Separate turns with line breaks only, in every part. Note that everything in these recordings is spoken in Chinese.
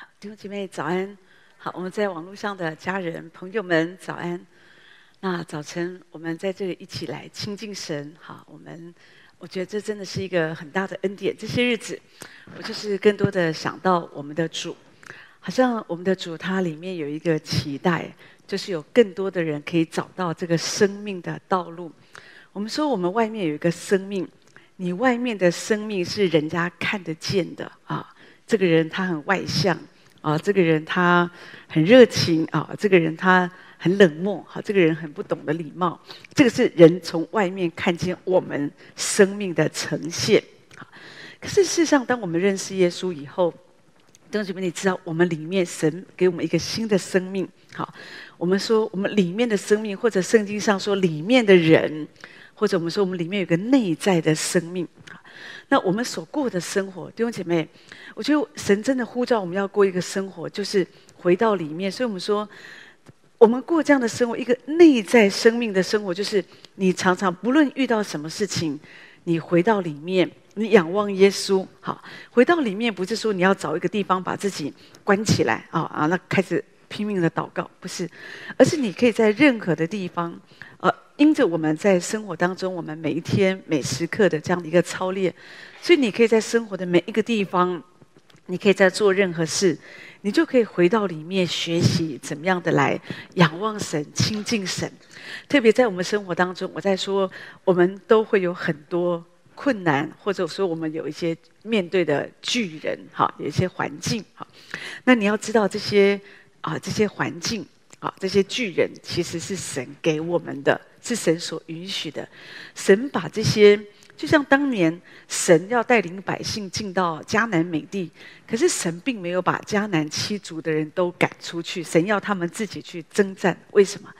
好，弟兄姐妹早安。好，我们在网络上的家人朋友们早安。那早晨我们在这里一起来亲近神。好，我们我觉得这真的是一个很大的恩典。这些日子，我就是更多的想到我们的主，好像我们的主他里面有一个期待，就是有更多的人可以找到这个生命的道路。我们说我们外面有一个生命，你外面的生命是人家看得见的啊。这个人他很外向啊，这个人他很热情啊，这个人他很冷漠，好，这个人很不懂得礼貌。这个是人从外面看见我们生命的呈现。可是事实上，当我们认识耶稣以后，弟兄姊妹，你知道我们里面神给我们一个新的生命。好，我们说我们里面的生命，或者圣经上说里面的人，或者我们说我们里面有个内在的生命。那我们所过的生活，弟兄姐妹，我觉得神真的呼召我们要过一个生活，就是回到里面。所以我们说，我们过这样的生活，一个内在生命的生活，就是你常常不论遇到什么事情，你回到里面，你仰望耶稣。好，回到里面不是说你要找一个地方把自己关起来啊啊，那开始拼命的祷告，不是，而是你可以在任何的地方。呃因着我们在生活当中，我们每一天每时刻的这样的一个操练，所以你可以在生活的每一个地方，你可以在做任何事，你就可以回到里面学习怎么样的来仰望神、亲近神。特别在我们生活当中，我在说，我们都会有很多困难，或者说我们有一些面对的巨人，哈，有一些环境，哈。那你要知道这些啊，这些环境啊，这些巨人其实是神给我们的。是神所允许的，神把这些，就像当年神要带领百姓进到迦南美地，可是神并没有把迦南七族的人都赶出去，神要他们自己去征战。为什么？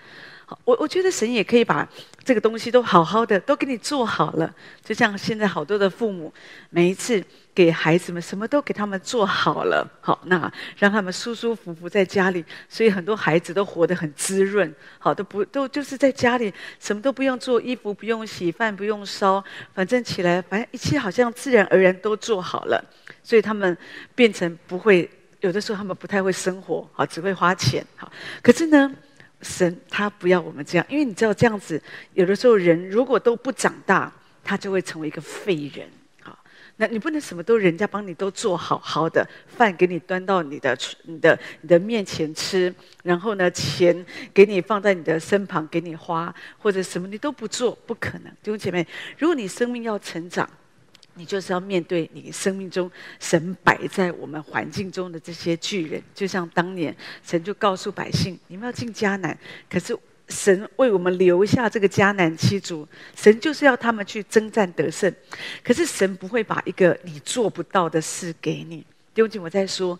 我我觉得神也可以把这个东西都好好的都给你做好了，就像现在好多的父母，每一次给孩子们什么都给他们做好了，好，那让他们舒舒服服在家里，所以很多孩子都活得很滋润，好，都不都就是在家里什么都不用做，衣服不用洗，饭不用烧，反正起来反正一切好像自然而然都做好了，所以他们变成不会有的时候他们不太会生活，好，只会花钱，好，可是呢。神他不要我们这样，因为你知道这样子，有的时候人如果都不长大，他就会成为一个废人。好，那你不能什么都人家帮你都做好好的饭给你端到你的你的你的面前吃，然后呢钱给你放在你的身旁给你花，或者什么你都不做，不可能。弟兄姐妹，如果你生命要成长，你就是要面对你生命中神摆在我们环境中的这些巨人，就像当年神就告诉百姓：你们要进迦南，可是神为我们留下这个迦南七族，神就是要他们去征战得胜。可是神不会把一个你做不到的事给你。弟兄姐妹，我在说，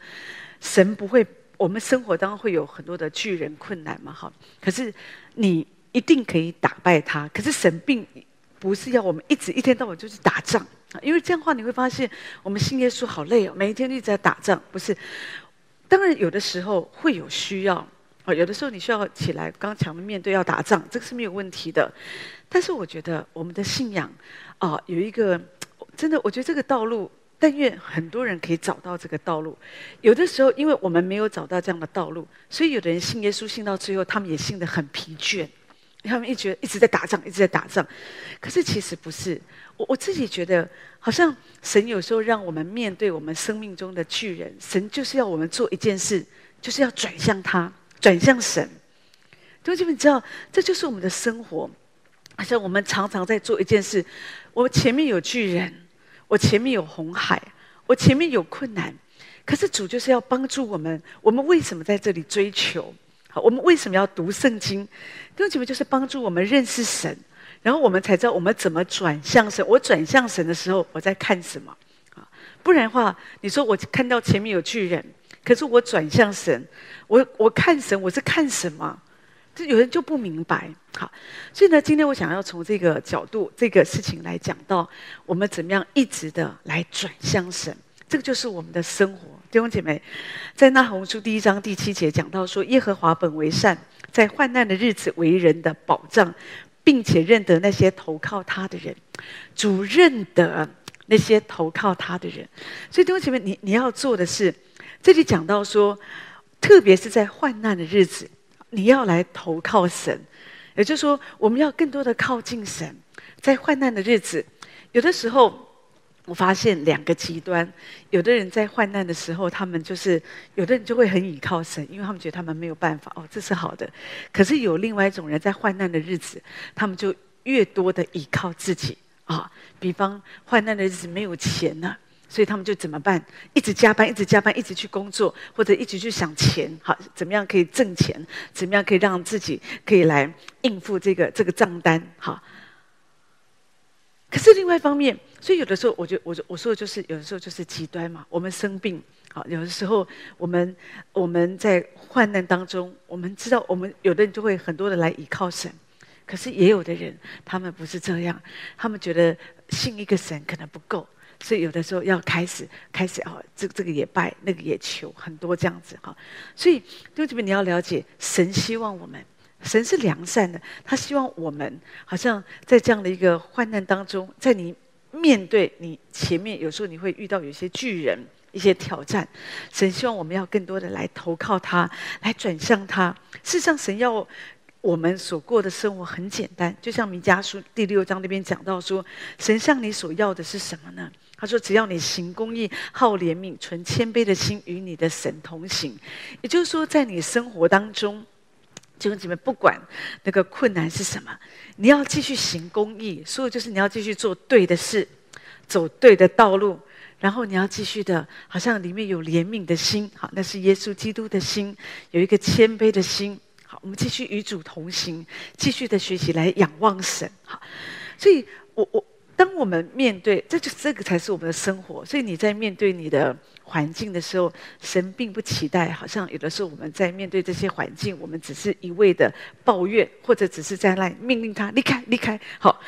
神不会，我们生活当中会有很多的巨人困难嘛，哈。可是你一定可以打败他。可是神并不是要我们一直一天到晚就去打仗。因为这样的话，你会发现我们信耶稣好累哦，每一天一直在打仗。不是，当然有的时候会有需要啊，有的时候你需要起来刚强的面对要打仗，这个是没有问题的。但是我觉得我们的信仰啊，有一个真的，我觉得这个道路，但愿很多人可以找到这个道路。有的时候，因为我们没有找到这样的道路，所以有的人信耶稣信到最后，他们也信得很疲倦。他们一直一直在打仗，一直在打仗，可是其实不是。我我自己觉得，好像神有时候让我们面对我们生命中的巨人，神就是要我们做一件事，就是要转向他，转向神。同学们，你知道，这就是我们的生活。好像我们常常在做一件事，我前面有巨人，我前面有红海，我前面有困难，可是主就是要帮助我们。我们为什么在这里追求？我们为什么要读圣经？弟兄姐妹，就是帮助我们认识神，然后我们才知道我们怎么转向神。我转向神的时候，我在看什么？啊，不然的话，你说我看到前面有巨人，可是我转向神，我我看神，我是看什么？这有人就不明白。好，所以呢，今天我想要从这个角度、这个事情来讲到我们怎么样一直的来转向神。这个就是我们的生活。弟兄姐妹，在那鸿书第一章第七节讲到说：“耶和华本为善，在患难的日子为人的保障，并且认得那些投靠他的人。主认得那些投靠他的人。所以弟兄姐妹，你你要做的是，这里讲到说，特别是在患难的日子，你要来投靠神，也就是说，我们要更多的靠近神。在患难的日子，有的时候。我发现两个极端，有的人在患难的时候，他们就是有的人就会很倚靠神，因为他们觉得他们没有办法。哦，这是好的。可是有另外一种人在患难的日子，他们就越多的倚靠自己啊。比方患难的日子没有钱了，所以他们就怎么办？一直加班，一直加班，一直去工作，或者一直去想钱，好，怎么样可以挣钱？怎么样可以让自己可以来应付这个这个账单？好。可是另外一方面，所以有的时候，我就我就我说的就是，有的时候就是极端嘛。我们生病，好，有的时候我们我们在患难当中，我们知道，我们有的人就会很多的来依靠神。可是也有的人，他们不是这样，他们觉得信一个神可能不够，所以有的时候要开始开始哦，这这个也拜，那个也求，很多这样子哈。所以，弟兄姊妹，你要了解，神希望我们。神是良善的，他希望我们好像在这样的一个患难当中，在你面对你前面，有时候你会遇到有些巨人、一些挑战。神希望我们要更多的来投靠他，来转向他。事实上，神要我们所过的生活很简单，就像弥迦书第六章那边讲到说，神向你所要的是什么呢？他说：只要你行公义、好怜悯、存谦卑的心，与你的神同行。也就是说，在你生活当中。弟兄姊妹，不管那个困难是什么，你要继续行公义，所以就是你要继续做对的事，走对的道路，然后你要继续的，好像里面有怜悯的心，好，那是耶稣基督的心，有一个谦卑的心，好，我们继续与主同行，继续的学习来仰望神，好，所以我我。当我们面对，这就这个才是我们的生活。所以你在面对你的环境的时候，神并不期待，好像有的时候我们在面对这些环境，我们只是一味的抱怨，或者只是在那命令他离开离开。好，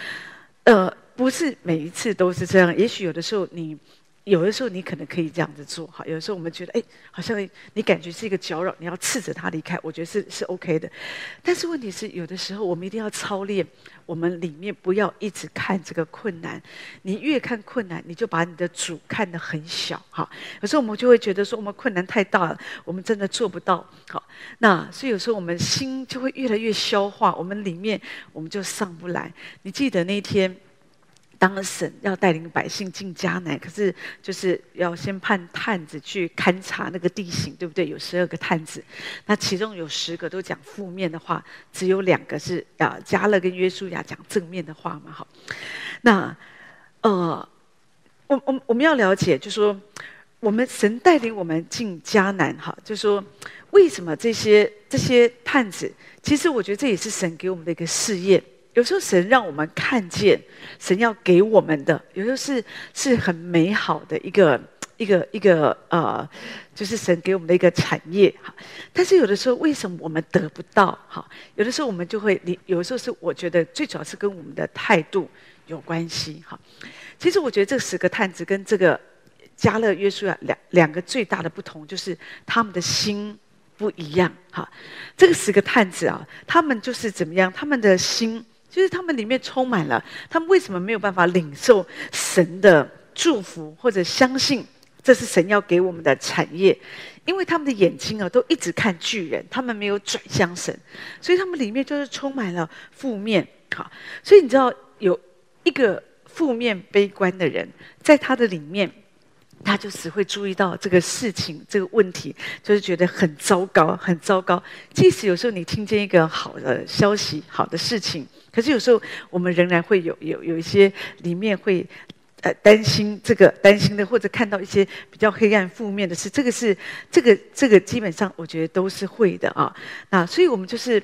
呃，不是每一次都是这样。也许有的时候你。有的时候你可能可以这样子做，好。有的时候我们觉得，哎，好像你感觉是一个搅扰，你要斥责他离开，我觉得是是 OK 的。但是问题是，有的时候我们一定要操练，我们里面不要一直看这个困难。你越看困难，你就把你的主看得很小，哈。有时候我们就会觉得说，我们困难太大了，我们真的做不到，好。那所以有时候我们心就会越来越消化，我们里面我们就上不来。你记得那天？当神要带领百姓进迦南，可是就是要先派探子去勘察那个地形，对不对？有十二个探子，那其中有十个都讲负面的话，只有两个是啊，迦勒跟约书亚讲正面的话嘛。好，那呃，我我我们要了解，就是说我们神带领我们进迦南，哈，就是说为什么这些这些探子？其实我觉得这也是神给我们的一个试验。有时候神让我们看见，神要给我们的，有时候是是很美好的一个一个一个呃，就是神给我们的一个产业哈。但是有的时候，为什么我们得不到？哈，有的时候我们就会，你有的时候是我觉得最主要是跟我们的态度有关系哈。其实我觉得这十个探子跟这个加勒约书亚两两个最大的不同，就是他们的心不一样哈。这个十个探子啊，他们就是怎么样？他们的心。就是他们里面充满了，他们为什么没有办法领受神的祝福，或者相信这是神要给我们的产业？因为他们的眼睛啊，都一直看巨人，他们没有转向神，所以他们里面就是充满了负面。好，所以你知道有一个负面悲观的人，在他的里面。他就只会注意到这个事情、这个问题，就是觉得很糟糕、很糟糕。即使有时候你听见一个好的消息、好的事情，可是有时候我们仍然会有有有一些里面会呃担心这个担心的，或者看到一些比较黑暗、负面的事。这个是这个这个基本上我觉得都是会的啊。那所以我们就是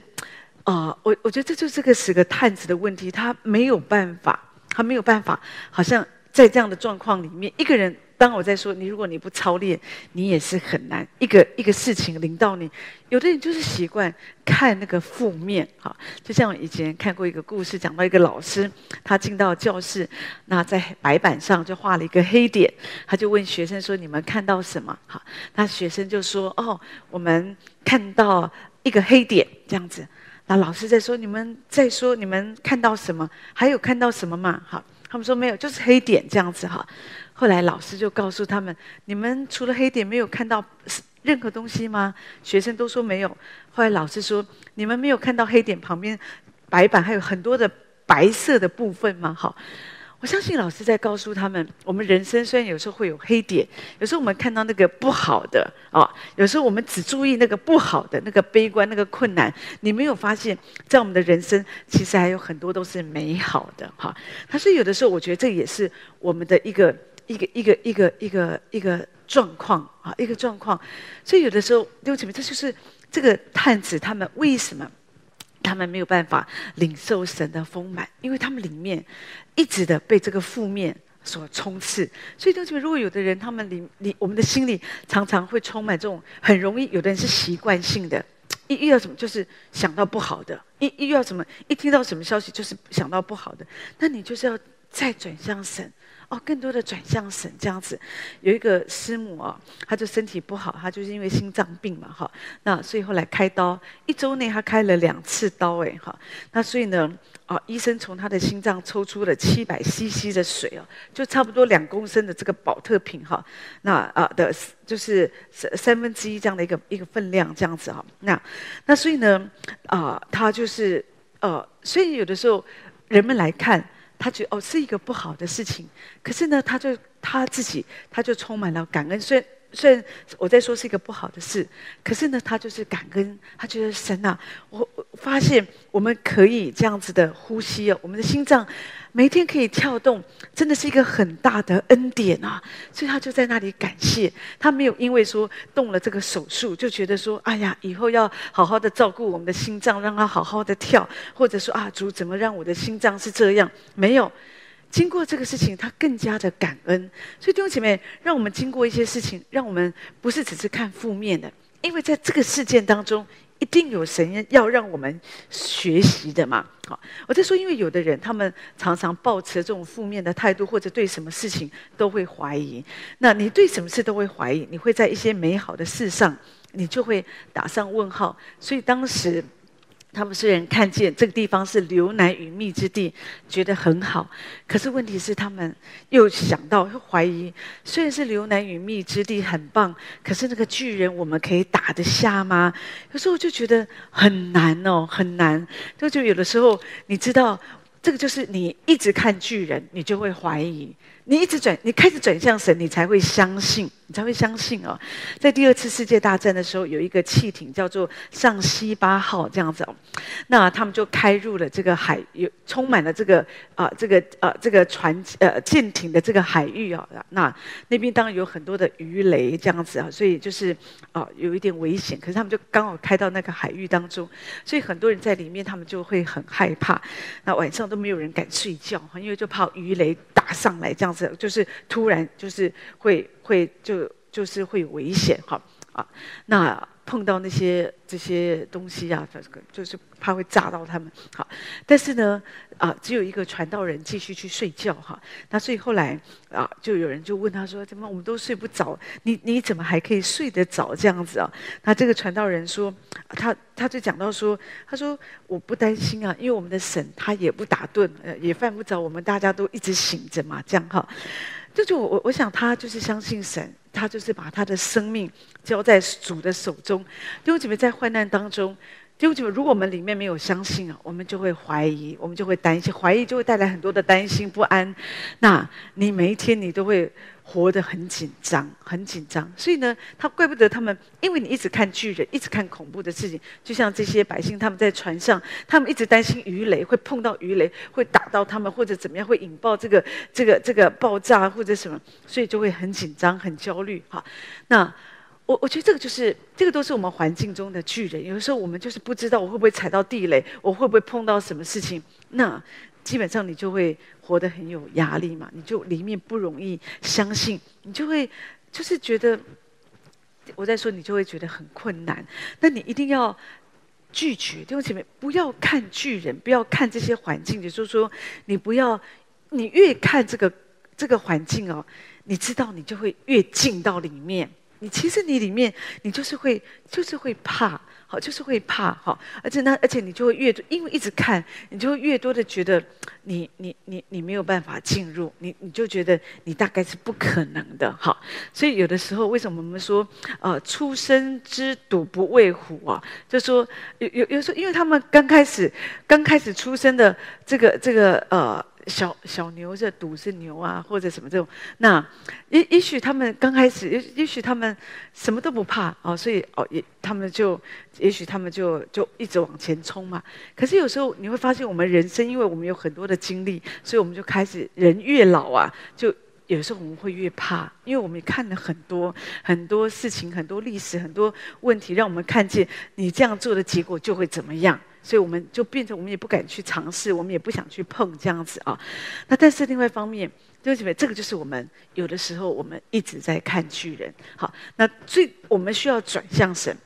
啊、我我觉得这就是这个十个探子的问题，他没有办法，他没有办法，好像在这样的状况里面，一个人。当我在说你，如果你不操练，你也是很难。一个一个事情临到你，有的人就是习惯看那个负面，哈，就像我以前看过一个故事，讲到一个老师，他进到教室，那在白板上就画了一个黑点，他就问学生说：“你们看到什么？”哈，那学生就说：“哦，我们看到一个黑点，这样子。”那老师在说：“你们在说你们看到什么？还有看到什么吗？”哈，他们说没有，就是黑点这样子，哈。后来老师就告诉他们：“你们除了黑点，没有看到任何东西吗？学生都说没有。后来老师说：“你们没有看到黑点旁边白板还有很多的白色的部分吗？”好。我相信老师在告诉他们，我们人生虽然有时候会有黑点，有时候我们看到那个不好的啊，有时候我们只注意那个不好的、那个悲观、那个困难，你没有发现，在我们的人生其实还有很多都是美好的哈。他说有的时候，我觉得这也是我们的一个一个一个一个一个一个状况啊，一个状况。所以有的时候，弟兄姐妹，这就是这个探子他们为什么？他们没有办法领受神的丰满，因为他们里面一直的被这个负面所充斥。所以，同学们，如果有的人他们里里，我们的心里常常会充满这种很容易，有的人是习惯性的，一遇到什么就是想到不好的，一一遇到什么，一听到什么消息就是想到不好的，那你就是要再转向神。哦，更多的转向神这样子，有一个师母啊，她就身体不好，她就是因为心脏病嘛，哈，那所以后来开刀，一周内她开了两次刀，哎，哈，那所以呢，啊，医生从她的心脏抽出了七百 CC 的水哦，就差不多两公升的这个保特瓶哈，那啊的，就是三三分之一这样的一个一个分量这样子哈，那那所以呢，啊，他就是呃，所以有的时候人们来看。他觉得哦是一个不好的事情，可是呢，他就他自己他就充满了感恩。虽然虽然我在说是一个不好的事，可是呢，他就是感恩。他觉得神啊，我我发现我们可以这样子的呼吸哦，我们的心脏。每天可以跳动，真的是一个很大的恩典啊！所以他就在那里感谢。他没有因为说动了这个手术，就觉得说：“哎呀，以后要好好的照顾我们的心脏，让它好好的跳。”或者说：“啊，主怎么让我的心脏是这样？”没有，经过这个事情，他更加的感恩。所以弟兄姐妹，让我们经过一些事情，让我们不是只是看负面的，因为在这个事件当中。一定有神要让我们学习的嘛？好，我在说，因为有的人他们常常抱持这种负面的态度，或者对什么事情都会怀疑。那你对什么事都会怀疑，你会在一些美好的事上，你就会打上问号。所以当时。他们虽然看见这个地方是流奶与蜜之地，觉得很好，可是问题是他们又想到，又怀疑，虽然是流奶与蜜之地很棒，可是那个巨人我们可以打得下吗？有时候我就觉得很难哦，很难。就就有的时候，你知道，这个就是你一直看巨人，你就会怀疑。你一直转，你开始转向神，你才会相信，你才会相信哦。在第二次世界大战的时候，有一个汽艇叫做上西巴号这样子哦，那他们就开入了这个海，有充满了这个啊、这个啊、这个船呃舰艇的这个海域啊。那那边当然有很多的鱼雷这样子啊，所以就是啊、有一点危险。可是他们就刚好开到那个海域当中，所以很多人在里面，他们就会很害怕。那晚上都没有人敢睡觉，因为就怕鱼雷打上来这样子。就是突然，就是会会就就是会有危险哈啊，那碰到那些这些东西啊，这个就是怕会炸到他们好，但是呢啊，只有一个传道人继续去睡觉哈，那所以后来啊，就有人就问他说：“怎么我们都睡不着？你你怎么还可以睡得着这样子啊？”那这个传道人说：“他他就讲到说，他说我不担心啊，因为我们的神他也不打盹，呃，也犯不着我们大家都一直醒着嘛，这样哈。”这就我我想他就是相信神，他就是把他的生命交在主的手中。弟兄姐妹在患难当中，弟兄姐妹，如果我们里面没有相信啊，我们就会怀疑，我们就会担心，怀疑就会带来很多的担心不安。那你每一天你都会。活得很紧张，很紧张，所以呢，他怪不得他们，因为你一直看巨人，一直看恐怖的事情，就像这些百姓，他们在船上，他们一直担心鱼雷会碰到鱼雷，会打到他们，或者怎么样，会引爆这个这个这个爆炸或者什么，所以就会很紧张、很焦虑。哈，那我我觉得这个就是这个都是我们环境中的巨人，有的时候我们就是不知道我会不会踩到地雷，我会不会碰到什么事情，那。基本上你就会活得很有压力嘛，你就里面不容易相信，你就会就是觉得我在说，你就会觉得很困难。那你一定要拒绝，弟兄姐妹，不要看巨人，不要看这些环境，也就是说，你不要，你越看这个这个环境哦，你知道你就会越进到里面。你其实你里面你就是会就是会怕。好，就是会怕哈，而且呢，而且你就会越多，因为一直看，你就会越多的觉得你你你你没有办法进入，你你就觉得你大概是不可能的哈。所以有的时候，为什么我们说呃，初生之犊不畏虎啊？就说有有有时候，因为他们刚开始刚开始出生的这个这个呃。小小牛这犊是牛啊，或者什么这种，那也也许他们刚开始，也也许他们什么都不怕哦，所以哦也他们就，也许他们就就一直往前冲嘛。可是有时候你会发现，我们人生，因为我们有很多的经历，所以我们就开始人越老啊，就有时候我们会越怕，因为我们看了很多很多事情，很多历史，很多问题，让我们看见你这样做的结果就会怎么样。所以我们就变成，我们也不敢去尝试，我们也不想去碰这样子啊。那但是另外一方面，弟兄姐妹，这个就是我们有的时候我们一直在看巨人。好，那最我们需要转向神。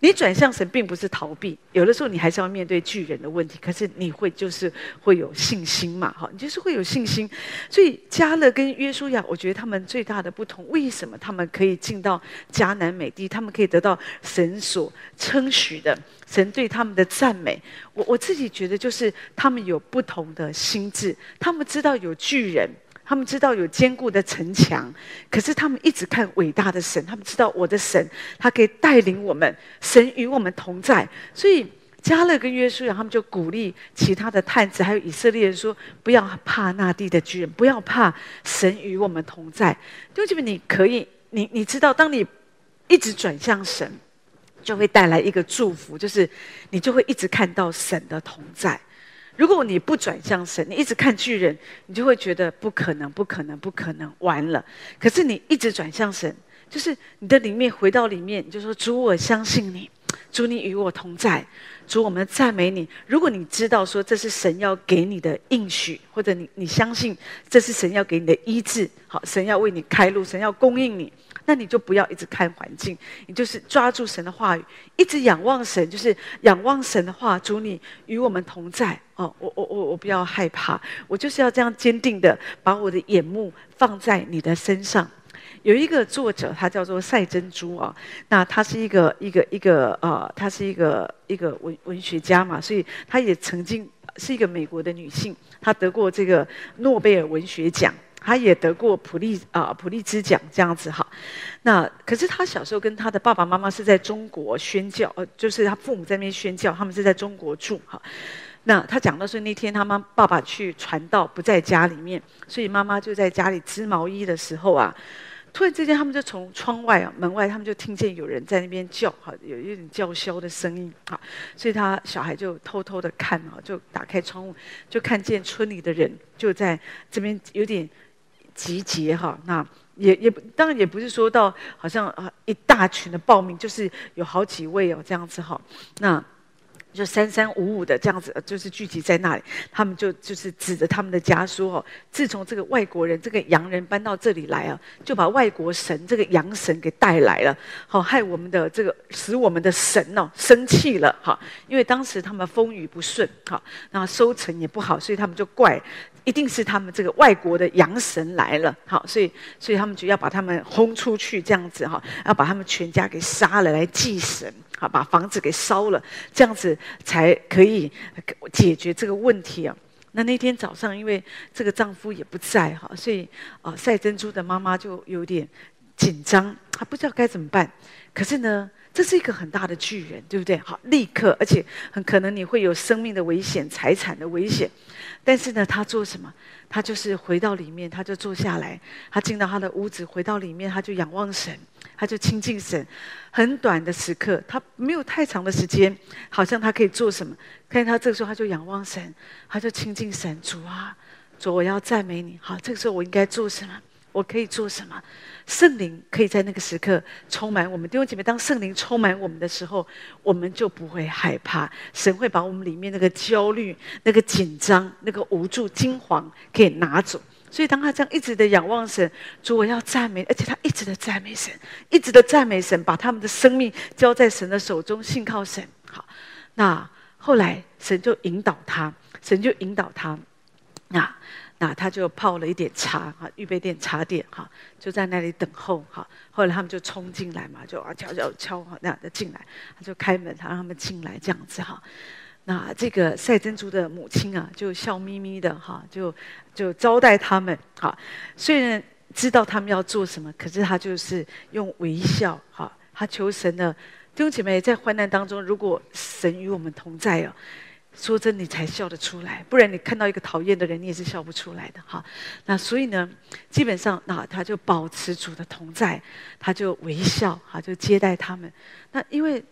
你转向神，并不是逃避，有的时候你还是要面对巨人的问题。可是你会就是会有信心嘛？哈，你就是会有信心。所以加勒跟约书亚，我觉得他们最大的不同，为什么他们可以进到迦南美地？他们可以得到神所称许的，神对他们的赞美。我我自己觉得，就是他们有不同的心智，他们知道有巨人。他们知道有坚固的城墙，可是他们一直看伟大的神。他们知道我的神，他可以带领我们，神与我们同在。所以加勒跟约书亚他们就鼓励其他的探子，还有以色列人说：不要怕那地的巨人，不要怕，神与我们同在。弟兄姐妹，你可以，你你知道，当你一直转向神，就会带来一个祝福，就是你就会一直看到神的同在。如果你不转向神，你一直看巨人，你就会觉得不可能，不可能，不可能，完了。可是你一直转向神，就是你的里面回到里面，你就说主，我相信你，主你与我同在，主我们赞美你。如果你知道说这是神要给你的应许，或者你你相信这是神要给你的医治，好，神要为你开路，神要供应你。那你就不要一直看环境，你就是抓住神的话语，一直仰望神，就是仰望神的话。主，你与我们同在哦！我我我我不要害怕，我就是要这样坚定的把我的眼目放在你的身上。有一个作者，他叫做赛珍珠啊，那他是一个一个一个呃，他是一个一个文文学家嘛，所以他也曾经是一个美国的女性，她得过这个诺贝尔文学奖。他也得过普利啊、普利兹奖这样子哈，那可是他小时候跟他的爸爸妈妈是在中国宣教，呃，就是他父母在那边宣教，他们是在中国住哈。那他讲到说那天他妈爸爸去传道不在家里面，所以妈妈就在家里织毛衣的时候啊，突然之间他们就从窗外啊门外他们就听见有人在那边叫哈，有一点叫嚣的声音哈，所以他小孩就偷偷的看啊，就打开窗户就看见村里的人就在这边有点。集结哈，那也也当然也不是说到好像啊一大群的报名，就是有好几位哦这样子哈，那就三三五五的这样子，就是聚集在那里，他们就就是指着他们的家说哦，自从这个外国人这个洋人搬到这里来啊，就把外国神这个洋神给带来了，好害我们的这个使我们的神哦生气了哈，因为当时他们风雨不顺哈，那收成也不好，所以他们就怪。一定是他们这个外国的洋神来了，好，所以所以他们就要把他们轰出去，这样子哈，要把他们全家给杀了来祭神，好，把房子给烧了，这样子才可以解决这个问题啊。那那天早上，因为这个丈夫也不在哈，所以啊，赛珍珠的妈妈就有点紧张，她不知道该怎么办。可是呢，这是一个很大的巨人，对不对？好，立刻，而且很可能你会有生命的危险、财产的危险。但是呢，他做什么？他就是回到里面，他就坐下来，他进到他的屋子，回到里面，他就仰望神，他就亲近神。很短的时刻，他没有太长的时间，好像他可以做什么？看见他这个时候，他就仰望神，他就亲近神。主啊，主，我要赞美你。好，这个时候我应该做什么？我可以做什么？圣灵可以在那个时刻充满我们弟兄姐妹。当圣灵充满我们的时候，我们就不会害怕。神会把我们里面那个焦虑、那个紧张、那个无助、惊惶可以拿走。所以，当他这样一直的仰望神，主，我要赞美，而且他一直的赞美神，一直的赞美神，把他们的生命交在神的手中，信靠神。好，那后来神就引导他，神就引导他。那那他就泡了一点茶哈，预备点茶点哈，就在那里等候哈。后来他们就冲进来嘛，就啊敲敲敲哈那样的进来，他就开门，他让他们进来这样子哈。那这个赛珍珠的母亲啊，就笑眯眯的哈，就就招待他们哈。虽然知道他们要做什么，可是他就是用微笑哈。他求神的弟兄姐妹，在患难当中，如果神与我们同在哦，说真，你才笑得出来，不然你看到一个讨厌的人，你也是笑不出来的哈。那所以呢，基本上那他就保持主的同在，他就微笑哈，就接待他们。那因为。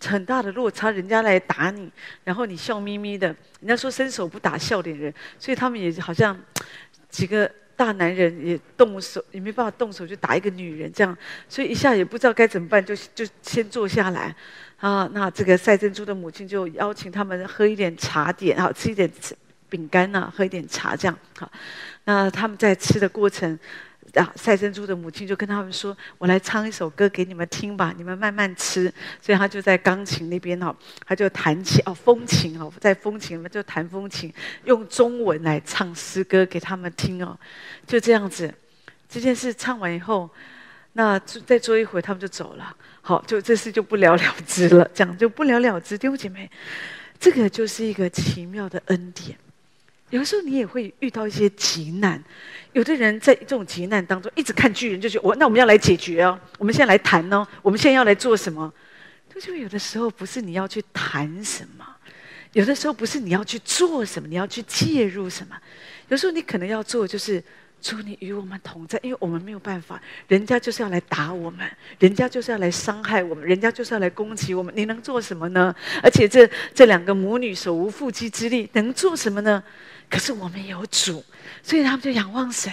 很大的落差，人家来打你，然后你笑眯眯的。人家说伸手不打笑脸人，所以他们也好像几个大男人也动手，也没办法动手就打一个女人这样，所以一下也不知道该怎么办，就就先坐下来啊。那这个赛珍珠的母亲就邀请他们喝一点茶点，好吃一点饼干呐，喝一点茶这样好。那他们在吃的过程。啊，赛珍珠的母亲就跟他们说：“我来唱一首歌给你们听吧，你们慢慢吃。”所以他就在钢琴那边哈，他就弹琴哦，风琴哦，在风琴里面就弹风琴，用中文来唱诗歌给他们听哦。就这样子，这件事唱完以后，那再坐一会，他们就走了。好，就这事就不了了之了，这样就不了了之。弟兄姐妹，这个就是一个奇妙的恩典。有的时候你也会遇到一些急难，有的人在这种急难当中一直看巨人，就觉得我那我们要来解决哦，我们现在来谈哦，我们现在要来做什么？就有的时候不是你要去谈什么，有的时候不是你要去做什么，你要去介入什么，有时候你可能要做就是。主，你与我们同在，因为我们没有办法，人家就是要来打我们，人家就是要来伤害我们，人家就是要来攻击我们，你能做什么呢？而且这这两个母女手无缚鸡之力，能做什么呢？可是我们有主，所以他们就仰望神。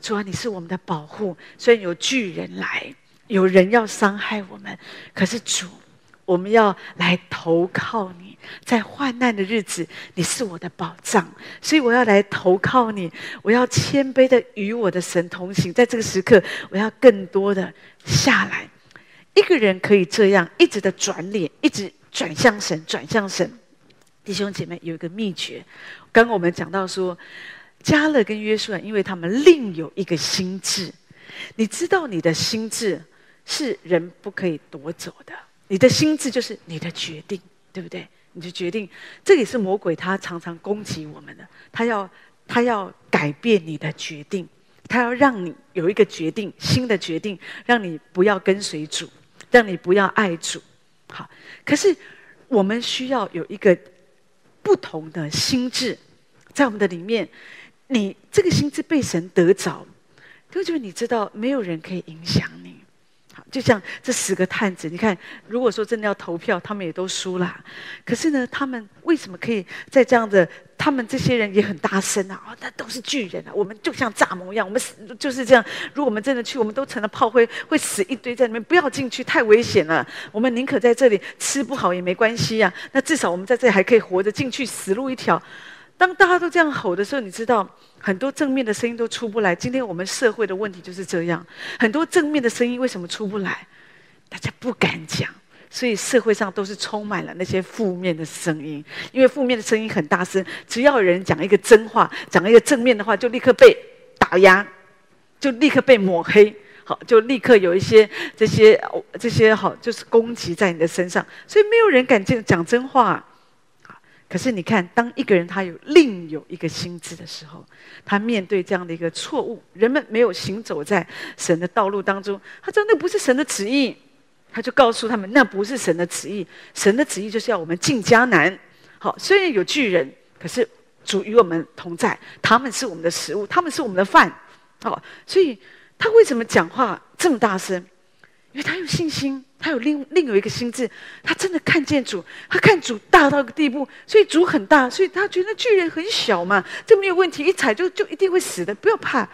主啊，你是我们的保护，虽然有巨人来，有人要伤害我们，可是主。我们要来投靠你，在患难的日子，你是我的保障，所以我要来投靠你。我要谦卑的与我的神同行，在这个时刻，我要更多的下来。一个人可以这样一直的转脸，一直转向神，转向神。弟兄姐妹，有一个秘诀。刚刚我们讲到说，加勒跟约书亚，因为他们另有一个心智。你知道，你的心智是人不可以夺走的。你的心智就是你的决定，对不对？你的决定，这也是魔鬼他常常攻击我们的。他要他要改变你的决定，他要让你有一个决定，新的决定，让你不要跟随主，让你不要爱主。好，可是我们需要有一个不同的心智，在我们的里面，你这个心智被神得着，就是你知道，没有人可以影响你。就像这十个探子，你看，如果说真的要投票，他们也都输了。可是呢，他们为什么可以在这样的？他们这些人也很大声啊！哦，那都是巨人啊！我们就像蚱蜢一样，我们死就是这样。如果我们真的去，我们都成了炮灰，会死一堆在里面。不要进去，太危险了。我们宁可在这里吃不好也没关系呀。那至少我们在这里还可以活着，进去死路一条。当大家都这样吼的时候，你知道很多正面的声音都出不来。今天我们社会的问题就是这样，很多正面的声音为什么出不来？大家不敢讲，所以社会上都是充满了那些负面的声音。因为负面的声音很大声，只要有人讲一个真话，讲一个正面的话，就立刻被打压，就立刻被抹黑，好，就立刻有一些这些这些好，就是攻击在你的身上。所以没有人敢讲讲真话。可是你看，当一个人他有另有一个心智的时候，他面对这样的一个错误，人们没有行走在神的道路当中，他知道那不是神的旨意，他就告诉他们那不是神的旨意，神的旨意就是要我们进迦南。好，虽然有巨人，可是主与我们同在，他们是我们的食物，他们是我们的饭。好，所以他为什么讲话这么大声？因为他有信心，他有另另有一个心智，他真的看见主，他看主大到一个地步，所以主很大，所以他觉得巨人很小嘛，这没有问题，一踩就就一定会死的，不要怕。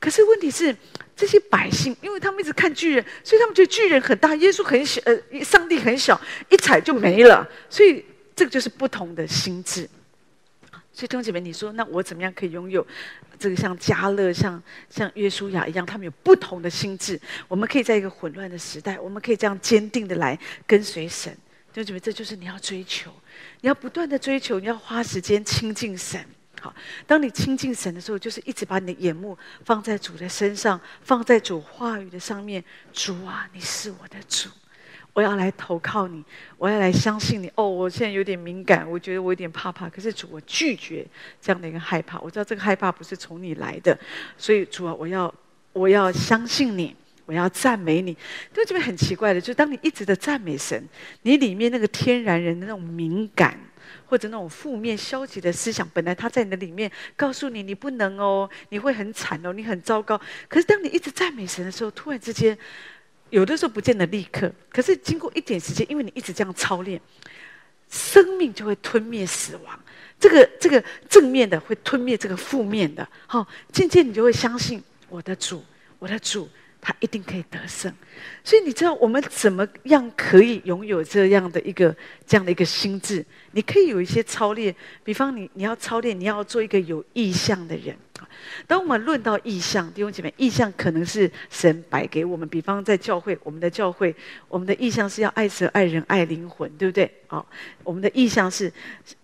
可是问题是，这些百姓，因为他们一直看巨人，所以他们觉得巨人很大，耶稣很小，呃，上帝很小，一踩就没了。所以这个就是不同的心智。所以弟兄姐妹，你说那我怎么样可以拥有这个像加勒、像像约书亚一样，他们有不同的心智？我们可以在一个混乱的时代，我们可以这样坚定的来跟随神。弟兄姐妹，这就是你要追求，你要不断的追求，你要花时间亲近神。好，当你亲近神的时候，就是一直把你的眼目放在主的身上，放在主话语的上面。主啊，你是我的主，我要来投靠你，我要来相信你。哦，我现在有点敏感，我觉得我有点怕怕。可是主，我拒绝这样的一个害怕。我知道这个害怕不是从你来的，所以主啊，我要我要相信你，我要赞美你。就这边很奇怪的，就当你一直的赞美神，你里面那个天然人的那种敏感。或者那种负面消极的思想，本来他在你的里面告诉你，你不能哦，你会很惨哦，你很糟糕。可是当你一直赞美神的时候，突然之间，有的时候不见得立刻，可是经过一点时间，因为你一直这样操练，生命就会吞灭死亡。这个这个正面的会吞灭这个负面的，好，渐渐你就会相信我的主，我的主。他一定可以得胜，所以你知道我们怎么样可以拥有这样的一个这样的一个心智？你可以有一些操练，比方你你要操练，你要做一个有意向的人。当我们论到意向，弟兄姐妹，意向可能是神摆给我们。比方在教会，我们的教会，我们的意向是要爱神、爱人、爱灵魂，对不对？好，我们的意向是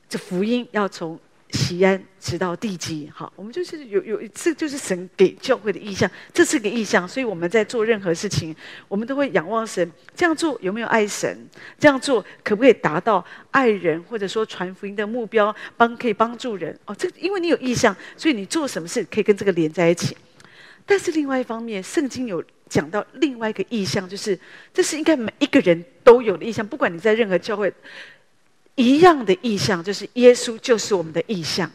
这福音要从。锡安直到地极，好，我们就是有有，这就是神给教会的意向，这是个意向，所以我们在做任何事情，我们都会仰望神。这样做有没有爱神？这样做可不可以达到爱人或者说传福音的目标？帮可以帮助人哦，这因为你有意向，所以你做什么事可以跟这个连在一起。但是另外一方面，圣经有讲到另外一个意向，就是这是应该每一个人都有的意向，不管你在任何教会。一样的意象，就是耶稣就是我们的意象。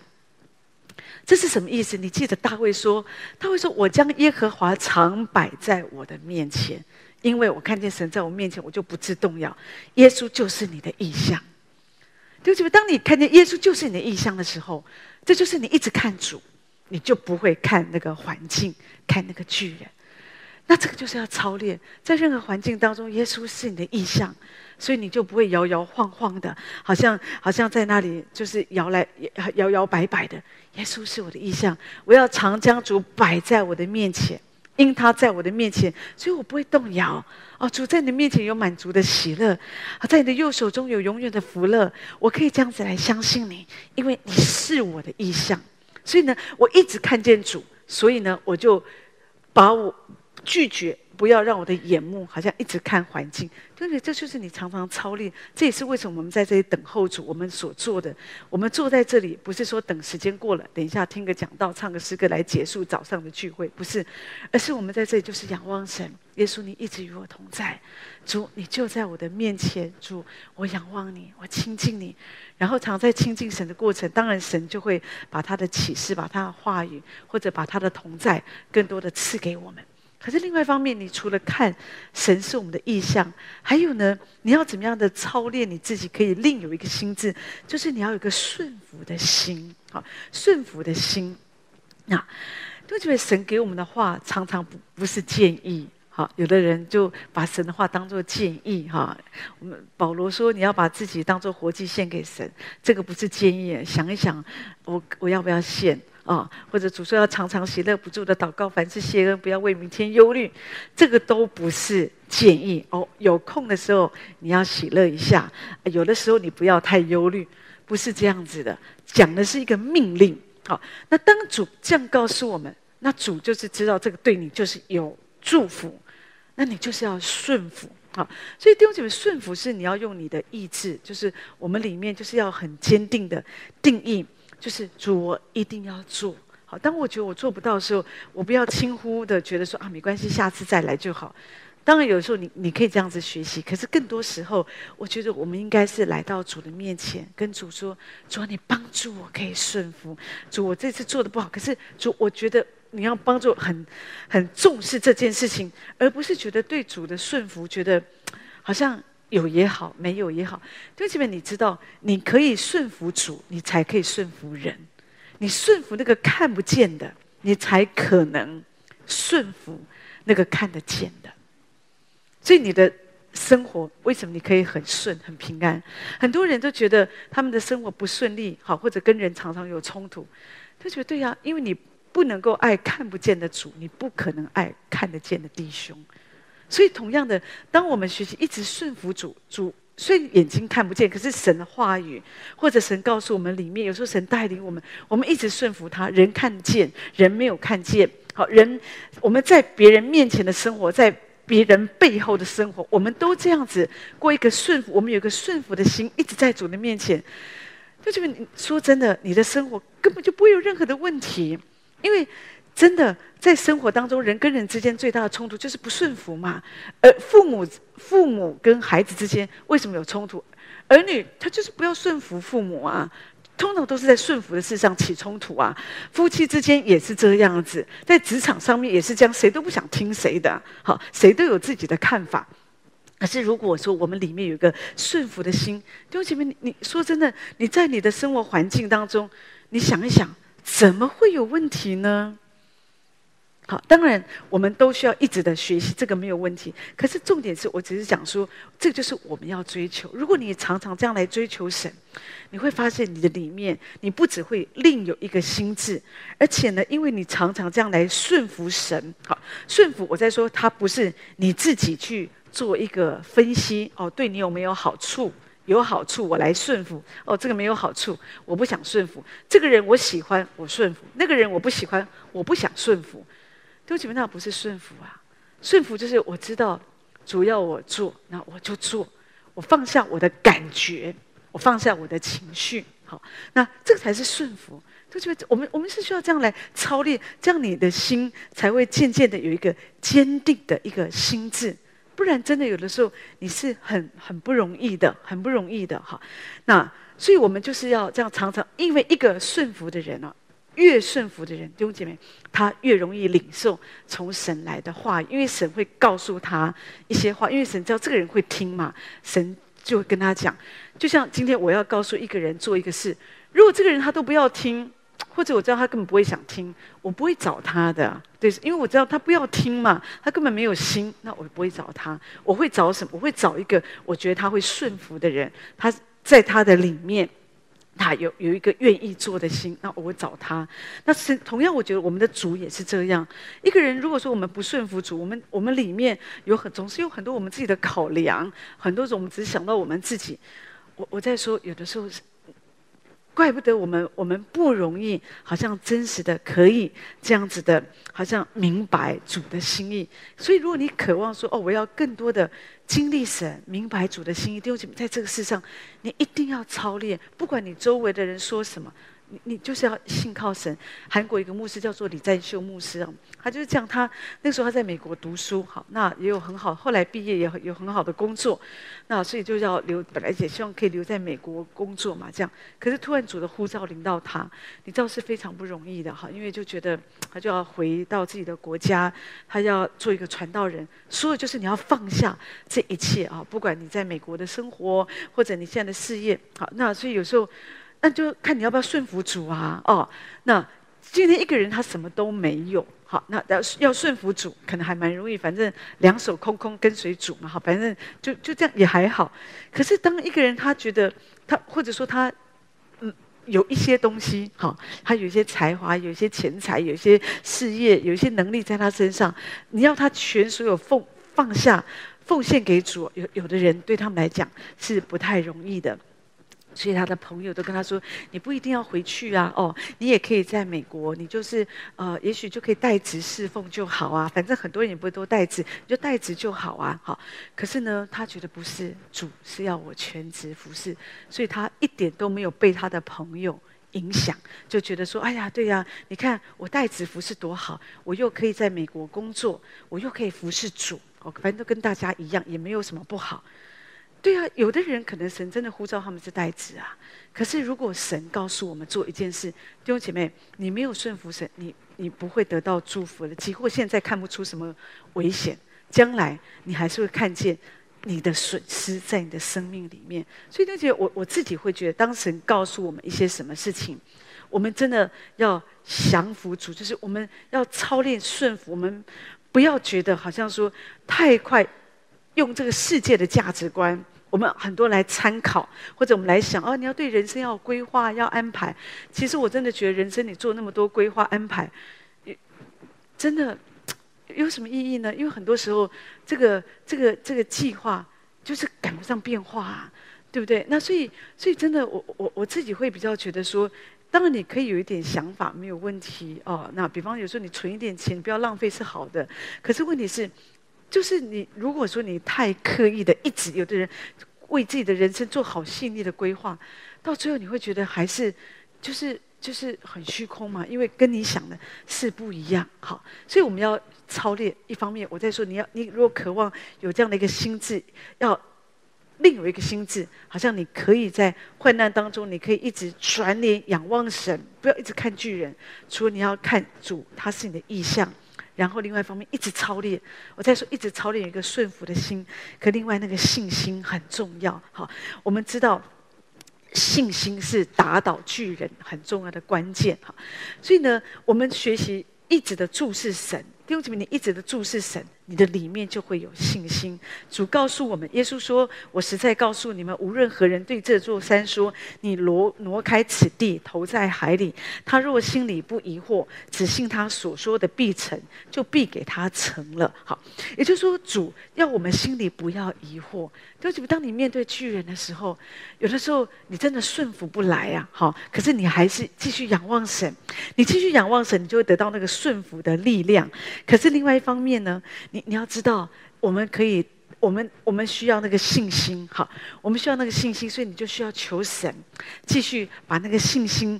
这是什么意思？你记得大卫说：“大卫说，我将耶和华常摆在我的面前，因为我看见神在我面前，我就不自动摇。耶稣就是你的意象。对不对？当你看见耶稣就是你的意象的时候，这就是你一直看主，你就不会看那个环境，看那个巨人。那这个就是要操练，在任何环境当中，耶稣是你的意象。”所以你就不会摇摇晃晃的，好像好像在那里就是摇来摇摇摆摆的。耶稣是我的意象，我要常将主摆在我的面前，因他在我的面前，所以我不会动摇。哦，主在你的面前有满足的喜乐，在你的右手中有永远的福乐。我可以这样子来相信你，因为你是我的意象。所以呢，我一直看见主，所以呢，我就把我拒绝。不要让我的眼目好像一直看环境，对不对？这就是你常常操练。这也是为什么我们在这里等候主。我们所做的，我们坐在这里，不是说等时间过了，等一下听个讲道、唱个诗歌来结束早上的聚会，不是，而是我们在这里就是仰望神。耶稣，你一直与我同在，主，你就在我的面前，主，我仰望你，我亲近你。然后常在亲近神的过程，当然神就会把他的启示、把他的话语，或者把他的同在，更多的赐给我们。可是另外一方面，你除了看神是我们的意象，还有呢，你要怎么样的操练你自己，可以另有一个心智，就是你要有一个顺服的心，好，顺服的心。那，都觉得神给我们的话，常常不不是建议，好，有的人就把神的话当做建议，哈。我们保罗说，你要把自己当做活祭献给神，这个不是建议，想一想，我我要不要献？啊、或者主说要常常喜乐不住的祷告，凡事谢恩，不要为明天忧虑，这个都不是建议哦。有空的时候你要喜乐一下，有的时候你不要太忧虑，不是这样子的。讲的是一个命令。好、那当主这样告诉我们，那主就是知道这个对你就是有祝福，那你就是要顺服。好、所以弟兄姐妹，顺服是你要用你的意志，就是我们里面就是要很坚定的定义。就是主，我一定要做好。当我觉得我做不到的时候，我不要轻忽的觉得说啊，没关系，下次再来就好。当然，有时候你你可以这样子学习，可是更多时候，我觉得我们应该是来到主的面前，跟主说：主，你帮助我可以顺服。主，我这次做的不好，可是主，我觉得你要帮助很很重视这件事情，而不是觉得对主的顺服，觉得好像。有也好，没有也好，对这边你知道，你可以顺服主，你才可以顺服人。你顺服那个看不见的，你才可能顺服那个看得见的。所以你的生活为什么你可以很顺、很平安？很多人都觉得他们的生活不顺利，好，或者跟人常常有冲突，他觉得对呀，因为你不能够爱看不见的主，你不可能爱看得见的弟兄。所以，同样的，当我们学习一直顺服主，主虽然眼睛看不见，可是神的话语或者神告诉我们里面，有时候神带领我们，我们一直顺服他。人看见，人没有看见。好，人我们在别人面前的生活，在别人背后的生活，我们都这样子过一个顺服。我们有一个顺服的心，一直在主的面前。就这边，你说真的，你的生活根本就不会有任何的问题，因为。真的，在生活当中，人跟人之间最大的冲突就是不顺服嘛。而父母、父母跟孩子之间为什么有冲突？儿女他就是不要顺服父母啊，通常都是在顺服的事上起冲突啊。夫妻之间也是这样子，在职场上面也是这样，谁都不想听谁的，好，谁都有自己的看法。可是如果说我们里面有一个顺服的心，弟兄姐妹，你你说真的，你在你的生活环境当中，你想一想，怎么会有问题呢？好，当然我们都需要一直的学习，这个没有问题。可是重点是我只是讲说，这就是我们要追求。如果你常常这样来追求神，你会发现你的里面，你不只会另有一个心智，而且呢，因为你常常这样来顺服神。好，顺服，我在说，它不是你自己去做一个分析哦，对你有没有好处？有好处，我来顺服。哦，这个没有好处，我不想顺服。这个人我喜欢，我顺服；那个人我不喜欢，我不想顺服。都基本上不是顺服啊，顺服就是我知道主要我做，那我就做，我放下我的感觉，我放下我的情绪，好，那这个才是顺服。都觉得我们我们是需要这样来操练，这样你的心才会渐渐的有一个坚定的一个心智，不然真的有的时候你是很很不容易的，很不容易的哈。那所以我们就是要这样常常，因为一个顺服的人呢。越顺服的人，弟兄姐妹，他越容易领受从神来的话，因为神会告诉他一些话，因为神知道这个人会听嘛，神就会跟他讲。就像今天我要告诉一个人做一个事，如果这个人他都不要听，或者我知道他根本不会想听，我不会找他的，对，因为我知道他不要听嘛，他根本没有心，那我不会找他，我会找什么？我会找一个我觉得他会顺服的人，他在他的里面。他有有一个愿意做的心，那我会找他。那是同样，我觉得我们的主也是这样。一个人如果说我们不顺服主，我们我们里面有很总是有很多我们自己的考量，很多种我们只想到我们自己。我我在说，有的时候。怪不得我们，我们不容易，好像真实的可以这样子的，好像明白主的心意。所以，如果你渴望说，哦，我要更多的经历神，明白主的心意，弟兄姐妹，在这个世上，你一定要操练，不管你周围的人说什么。你你就是要信靠神。韩国一个牧师叫做李占秀牧师啊，他就是这样。他那时候他在美国读书，好，那也有很好，后来毕业也有很好的工作，那所以就要留，本来也希望可以留在美国工作嘛，这样。可是突然主的呼召临到他，你知道是非常不容易的哈，因为就觉得他就要回到自己的国家，他要做一个传道人，所以就是你要放下这一切啊，不管你在美国的生活或者你现在的事业，好，那所以有时候。那就看你要不要顺服主啊！哦，那今天一个人他什么都没有，好，那要要顺服主，可能还蛮容易，反正两手空空跟随主嘛，好，反正就就这样也还好。可是当一个人他觉得他或者说他嗯有一些东西，好，他有一些才华，有一些钱财，有一些事业，有一些能力在他身上，你要他全所有奉放下奉献给主，有有的人对他们来讲是不太容易的。所以他的朋友都跟他说：“你不一定要回去啊，哦，你也可以在美国，你就是呃，也许就可以代职侍奉就好啊。反正很多人也不会都代职，你就代职就好啊。好，可是呢，他觉得不是主是要我全职服侍，所以他一点都没有被他的朋友影响，就觉得说：哎呀，对呀，你看我代职服侍多好，我又可以在美国工作，我又可以服侍主，哦，反正都跟大家一样，也没有什么不好。”对啊，有的人可能神真的呼召他们是代志啊。可是如果神告诉我们做一件事，弟兄姐妹，你没有顺服神，你你不会得到祝福的。几乎现在看不出什么危险，将来你还是会看见你的损失在你的生命里面。所以，弟兄姐妹，我我自己会觉得，当神告诉我们一些什么事情，我们真的要降服主，就是我们要操练顺服，我们不要觉得好像说太快。用这个世界的价值观，我们很多来参考，或者我们来想哦，你要对人生要规划、要安排。其实我真的觉得，人生你做那么多规划安排，真的有什么意义呢？因为很多时候，这个、这个、这个计划就是赶不上变化啊，对不对？那所以，所以真的，我我我自己会比较觉得说，当然你可以有一点想法，没有问题哦。那比方有时候你存一点钱，不要浪费是好的。可是问题是，就是你如果说你太刻意的，一直有的人为自己的人生做好细腻的规划，到最后你会觉得还是就是就是很虚空嘛，因为跟你想的是不一样。好，所以我们要操练。一方面，我在说你要，你如果渴望有这样的一个心智，要。另有一个心智，好像你可以在患难当中，你可以一直转脸仰望神，不要一直看巨人。除了你要看主，他是你的意象，然后另外一方面一直操练。我在说一直操练一个顺服的心，可另外那个信心很重要。好，我们知道信心是打倒巨人很重要的关键。哈，所以呢，我们学习一直的注视神，弟兄姊妹，你一直的注视神。你的里面就会有信心。主告诉我们，耶稣说：“我实在告诉你们，无论何人对这座山说：‘你挪挪开此地，投在海里’，他若心里不疑惑，只信他所说的必成，就必给他成了。”好，也就是说，主要我们心里不要疑惑。就是当你面对巨人的时候，有的时候你真的顺服不来啊。好，可是你还是继续仰望神。你继续仰望神，你就会得到那个顺服的力量。可是另外一方面呢，你。你要知道，我们可以，我们我们需要那个信心，好，我们需要那个信心，所以你就需要求神，继续把那个信心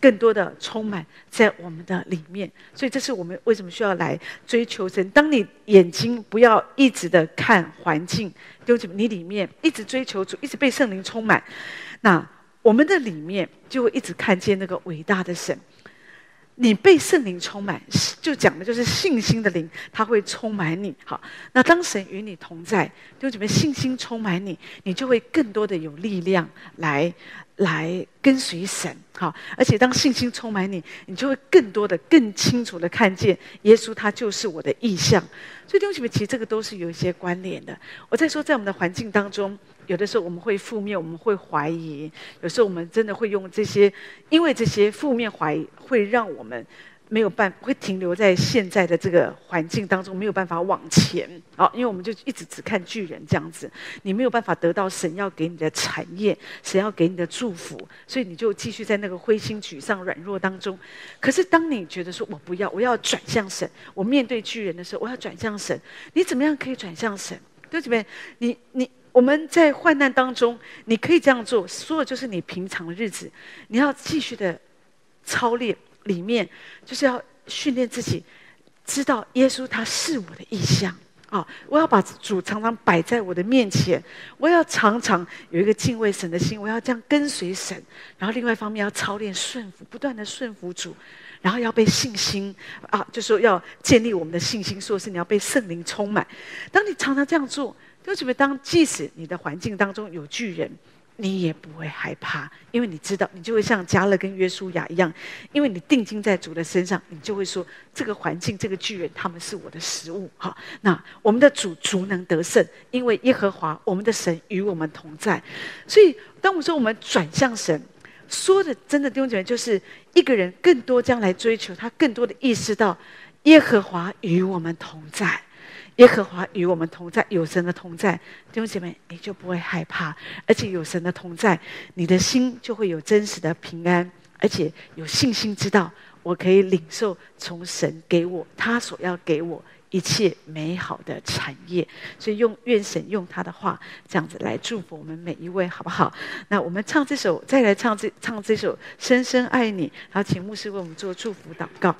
更多的充满在我们的里面。所以这是我们为什么需要来追求神。当你眼睛不要一直的看环境，丢弃你里面一直追求主，一直被圣灵充满，那我们的里面就会一直看见那个伟大的神。你被圣灵充满，就讲的就是信心的灵，它会充满你。好，那当神与你同在，就准备信心充满你，你就会更多的有力量来来跟随神。好，而且当信心充满你，你就会更多的、更清楚的看见耶稣，他就是我的意象。所以弟兄姐妹，其实这个都是有一些关联的。我在说，在我们的环境当中。有的时候我们会负面，我们会怀疑；有时候我们真的会用这些，因为这些负面怀疑会让我们没有办，会停留在现在的这个环境当中，没有办法往前。好，因为我们就一直只看巨人这样子，你没有办法得到神要给你的产业，神要给你的祝福，所以你就继续在那个灰心、沮丧、软弱当中。可是当你觉得说我不要，我要转向神，我面对巨人的时候，我要转向神，你怎么样可以转向神？对不对？你你。我们在患难当中，你可以这样做，说的就是你平常的日子，你要继续的操练，里面就是要训练自己，知道耶稣他是我的意象啊！我要把主常常摆在我的面前，我要常常有一个敬畏神的心，我要这样跟随神。然后另外一方面要操练顺服，不断的顺服主，然后要被信心啊，就说要建立我们的信心，说是你要被圣灵充满。当你常常这样做。就准备当，即使你的环境当中有巨人，你也不会害怕，因为你知道，你就会像加勒跟约书亚一样，因为你定睛在主的身上，你就会说，这个环境、这个巨人，他们是我的食物。好，那我们的主足能得胜，因为耶和华我们的神与我们同在。所以，当我们说我们转向神，说的真的弟兄姐妹，就是一个人更多将来追求，他更多的意识到耶和华与我们同在。耶和华与我们同在，有神的同在，弟兄姐妹，你就不会害怕，而且有神的同在，你的心就会有真实的平安，而且有信心，知道我可以领受从神给我他所要给我一切美好的产业。所以用愿神用他的话这样子来祝福我们每一位，好不好？那我们唱这首，再来唱这唱这首《深深爱你》，然后请牧师为我们做祝福祷告。